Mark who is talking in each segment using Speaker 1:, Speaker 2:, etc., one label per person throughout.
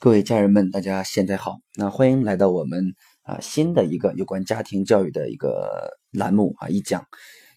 Speaker 1: 各位家人们，大家现在好。那欢迎来到我们啊新的一个有关家庭教育的一个栏目啊一讲，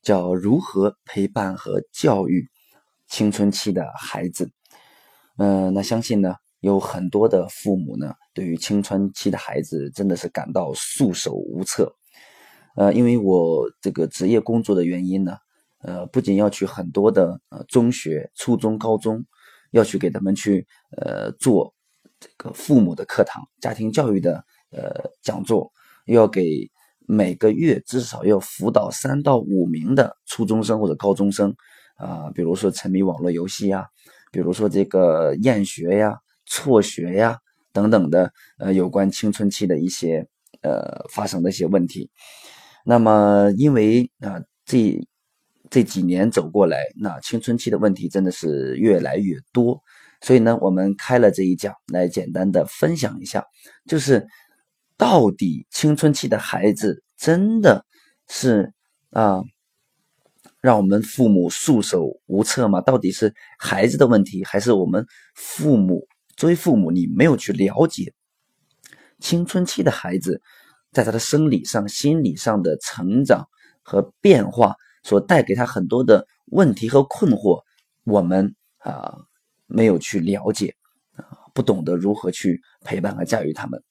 Speaker 1: 叫如何陪伴和教育青春期的孩子。嗯，那相信呢有很多的父母呢，对于青春期的孩子真的是感到束手无策。呃，因为我这个职业工作的原因呢，呃，不仅要去很多的呃中学、初中、高中，要去给他们去呃做。这个父母的课堂、家庭教育的呃讲座，要给每个月至少要辅导三到五名的初中生或者高中生啊，比如说沉迷网络游戏呀，比如说这个厌学呀、辍学呀等等的呃有关青春期的一些呃发生的一些问题。那么因为啊这这几年走过来，那青春期的问题真的是越来越多。所以呢，我们开了这一讲来简单的分享一下，就是到底青春期的孩子真的是啊，让我们父母束手无策吗？到底是孩子的问题，还是我们父母作为父母，你没有去了解青春期的孩子在他的生理上、心理上的成长和变化所带给他很多的问题和困惑？我们啊。没有去了解啊，不懂得如何去陪伴和驾驭他们。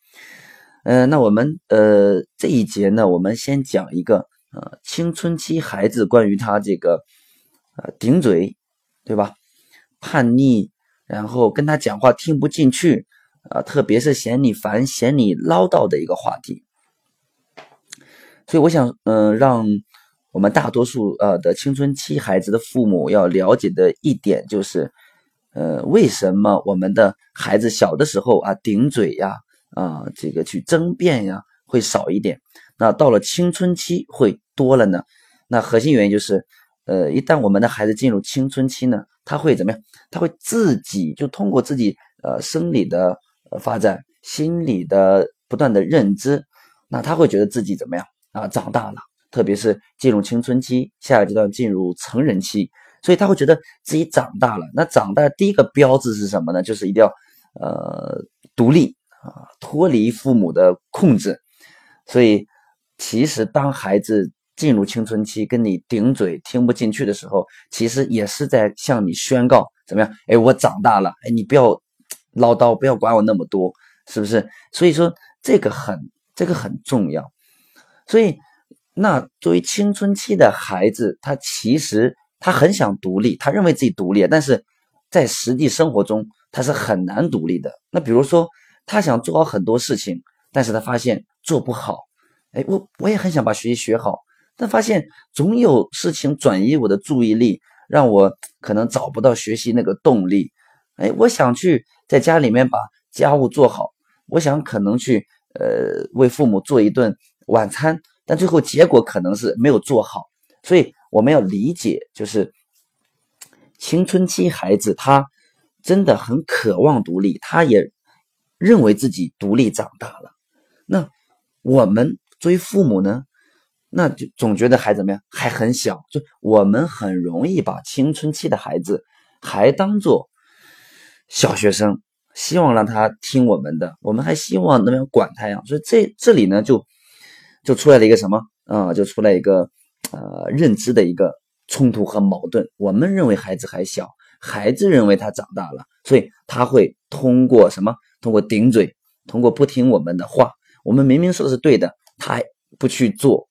Speaker 1: 呃，那我们呃这一节呢，我们先讲一个呃青春期孩子关于他这个呃顶嘴，对吧？叛逆，然后跟他讲话听不进去啊，特别是嫌你烦、嫌你唠叨的一个话题。所以我想，嗯，让我们大多数呃的青春期孩子的父母要了解的一点就是。呃，为什么我们的孩子小的时候啊顶嘴呀啊这个去争辩呀会少一点？那到了青春期会多了呢？那核心原因就是，呃，一旦我们的孩子进入青春期呢，他会怎么样？他会自己就通过自己呃生理的发展、心理的不断的认知，那他会觉得自己怎么样啊？长大了，特别是进入青春期，下一阶段进入成人期。所以他会觉得自己长大了。那长大第一个标志是什么呢？就是一定要，呃，独立啊，脱离父母的控制。所以，其实当孩子进入青春期，跟你顶嘴、听不进去的时候，其实也是在向你宣告怎么样？哎，我长大了。哎，你不要唠叨，不要管我那么多，是不是？所以说这个很，这个很重要。所以，那作为青春期的孩子，他其实。他很想独立，他认为自己独立，但是在实际生活中他是很难独立的。那比如说，他想做好很多事情，但是他发现做不好。哎，我我也很想把学习学好，但发现总有事情转移我的注意力，让我可能找不到学习那个动力。哎，我想去在家里面把家务做好，我想可能去呃为父母做一顿晚餐，但最后结果可能是没有做好，所以。我们要理解，就是青春期孩子他真的很渴望独立，他也认为自己独立长大了。那我们作为父母呢，那就总觉得还怎么样，还很小，就我们很容易把青春期的孩子还当做小学生，希望让他听我们的，我们还希望那样管他呀。所以这这里呢，就就出来了一个什么啊？就出来一个。呃，认知的一个冲突和矛盾。我们认为孩子还小，孩子认为他长大了，所以他会通过什么？通过顶嘴，通过不听我们的话。我们明明说的是对的，他还不去做，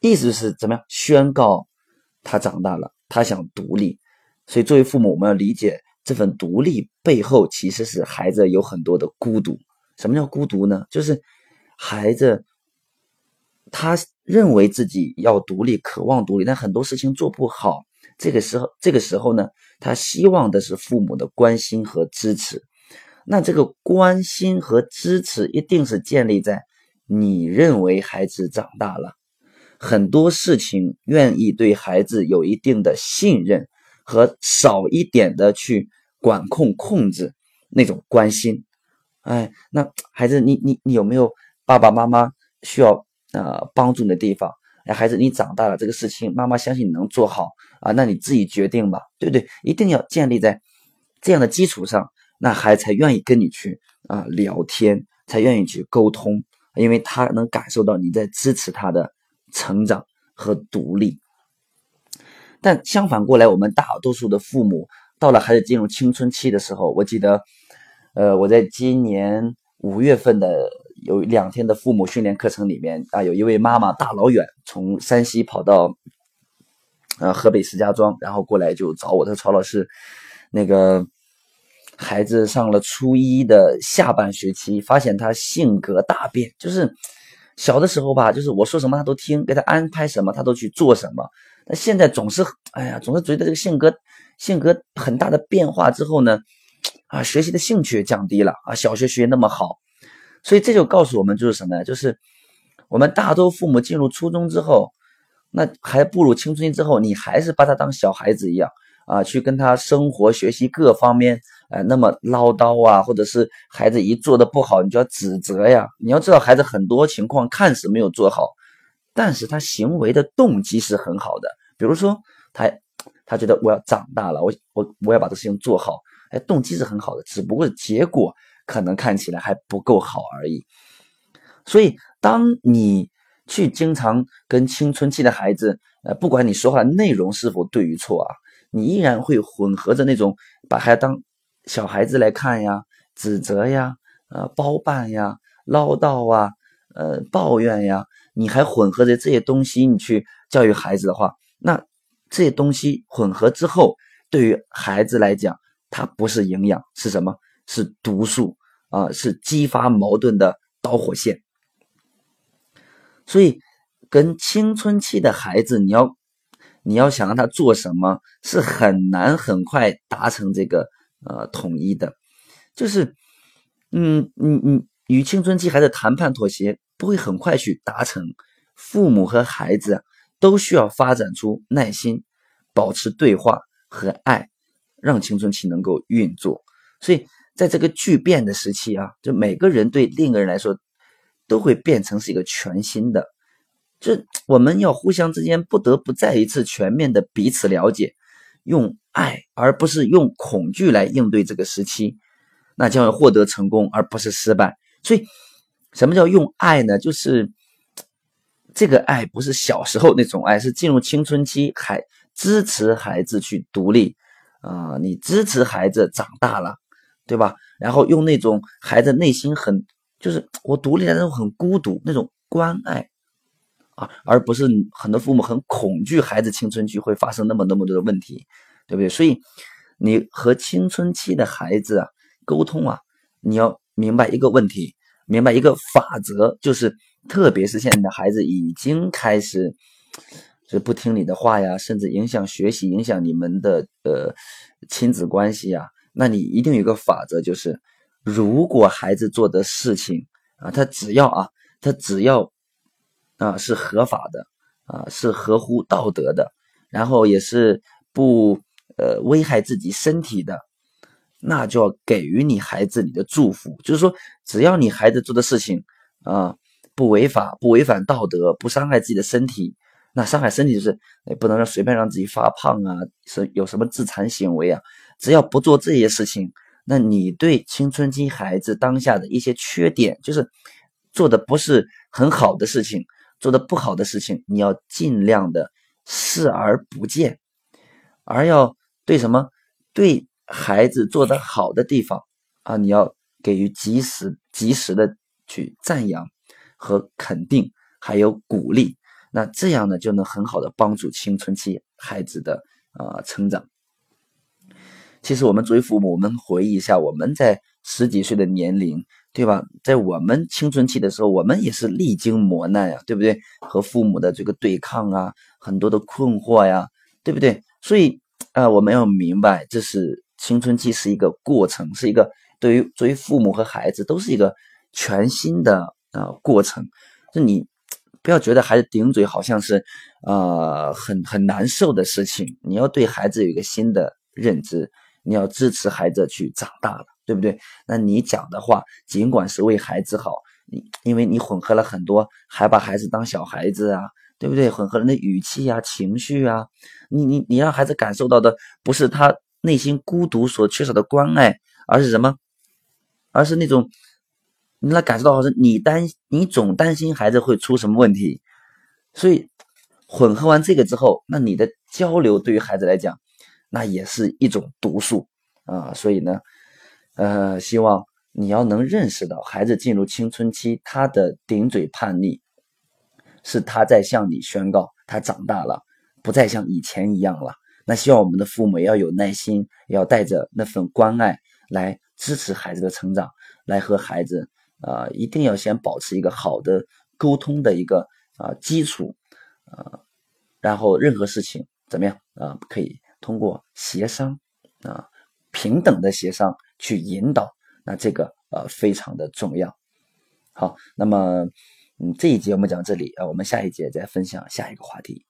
Speaker 1: 意思是怎么样？宣告他长大了，他想独立。所以作为父母，我们要理解这份独立背后其实是孩子有很多的孤独。什么叫孤独呢？就是孩子。他认为自己要独立，渴望独立，但很多事情做不好。这个时候，这个时候呢，他希望的是父母的关心和支持。那这个关心和支持一定是建立在你认为孩子长大了，很多事情愿意对孩子有一定的信任和少一点的去管控控制那种关心。哎，那孩子，你你你有没有爸爸妈妈需要？呃，帮助你的地方，哎，孩子，你长大了，这个事情妈妈相信你能做好啊，那你自己决定吧，对不对？一定要建立在这样的基础上，那孩子才愿意跟你去啊聊天，才愿意去沟通，因为他能感受到你在支持他的成长和独立。但相反过来，我们大多数的父母到了孩子进入青春期的时候，我记得，呃，我在今年五月份的有两天的父母训练课程里面啊，有一位妈妈大老远从山西跑到，呃，河北石家庄，然后过来就找我，说曹老师，那个孩子上了初一的下半学期，发现他性格大变，就是小的时候吧，就是我说什么他都听，给他安排什么他都去做什么。那现在总是，哎呀，总是觉得这个性格性格很大的变化之后呢，啊，学习的兴趣降低了啊，小学学习那么好，所以这就告诉我们就是什么呀？就是我们大多父母进入初中之后，那还步入青春期之后，你还是把他当小孩子一样啊，去跟他生活、学习各方面，呃，那么唠叨啊，或者是孩子一做的不好，你就要指责呀。你要知道，孩子很多情况看似没有做好，但是他行为的动机是很好的。比如说，他他觉得我要长大了，我我我要把这事情做好，哎，动机是很好的，只不过结果可能看起来还不够好而已。所以，当你去经常跟青春期的孩子，呃，不管你说话的内容是否对与错啊，你依然会混合着那种把孩子当小孩子来看呀，指责呀，呃，包办呀，唠叨啊，呃，抱怨呀，你还混合着这些东西，你去教育孩子的话。那这些东西混合之后，对于孩子来讲，它不是营养，是什么？是毒素啊，是激发矛盾的导火线。所以，跟青春期的孩子，你要你要想让他做什么，是很难很快达成这个呃统一的。就是，嗯，你你与青春期孩子谈判妥协，不会很快去达成。父母和孩子。都需要发展出耐心，保持对话和爱，让青春期能够运作。所以，在这个巨变的时期啊，就每个人对另一个人来说，都会变成是一个全新的。就我们要互相之间不得不再一次全面的彼此了解，用爱而不是用恐惧来应对这个时期，那将会获得成功而不是失败。所以，什么叫用爱呢？就是。这个爱不是小时候那种爱，是进入青春期还支持孩子去独立啊，你支持孩子长大了，对吧？然后用那种孩子内心很就是我独立的那种很孤独那种关爱啊，而不是很多父母很恐惧孩子青春期会发生那么那么多的问题，对不对？所以你和青春期的孩子啊沟通啊，你要明白一个问题，明白一个法则，就是。特别是现在的孩子已经开始是不听你的话呀，甚至影响学习，影响你们的呃亲子关系呀。那你一定有个法则，就是如果孩子做的事情啊，他只要啊，他只要啊是合法的啊，是合乎道德的，然后也是不呃危害自己身体的，那就要给予你孩子你的祝福。就是说，只要你孩子做的事情啊。不违法，不违反道德，不伤害自己的身体。那伤害身体就是，不能让随便让自己发胖啊，是有什么自残行为啊？只要不做这些事情，那你对青春期孩子当下的一些缺点，就是做的不是很好的事情，做的不好的事情，你要尽量的视而不见，而要对什么对孩子做的好的地方啊，你要给予及时及时的去赞扬。和肯定，还有鼓励，那这样呢，就能很好的帮助青春期孩子的啊成长。其实我们作为父母，我们回忆一下，我们在十几岁的年龄，对吧？在我们青春期的时候，我们也是历经磨难呀，对不对？和父母的这个对抗啊，很多的困惑呀，对不对？所以啊，我们要明白，这是青春期是一个过程，是一个对于作为父母和孩子都是一个全新的。啊，过程，就你不要觉得孩子顶嘴好像是呃很很难受的事情，你要对孩子有一个新的认知，你要支持孩子去长大了，对不对？那你讲的话，尽管是为孩子好，你因为你混合了很多，还把孩子当小孩子啊，对不对？混合人的语气啊、情绪啊，你你你让孩子感受到的不是他内心孤独所缺少的关爱。而是什么？而是那种你来感受到是你担你总担心孩子会出什么问题，所以混合完这个之后，那你的交流对于孩子来讲，那也是一种毒素啊。所以呢，呃，希望你要能认识到，孩子进入青春期，他的顶嘴叛逆是他在向你宣告他长大了，不再像以前一样了。那希望我们的父母要有耐心，要带着那份关爱来支持孩子的成长，来和孩子啊，一定要先保持一个好的沟通的一个啊基础啊，然后任何事情怎么样啊，可以通过协商啊，平等的协商去引导，那这个呃非常的重要。好，那么嗯这一节我们讲这里啊，我们下一节再分享下一个话题。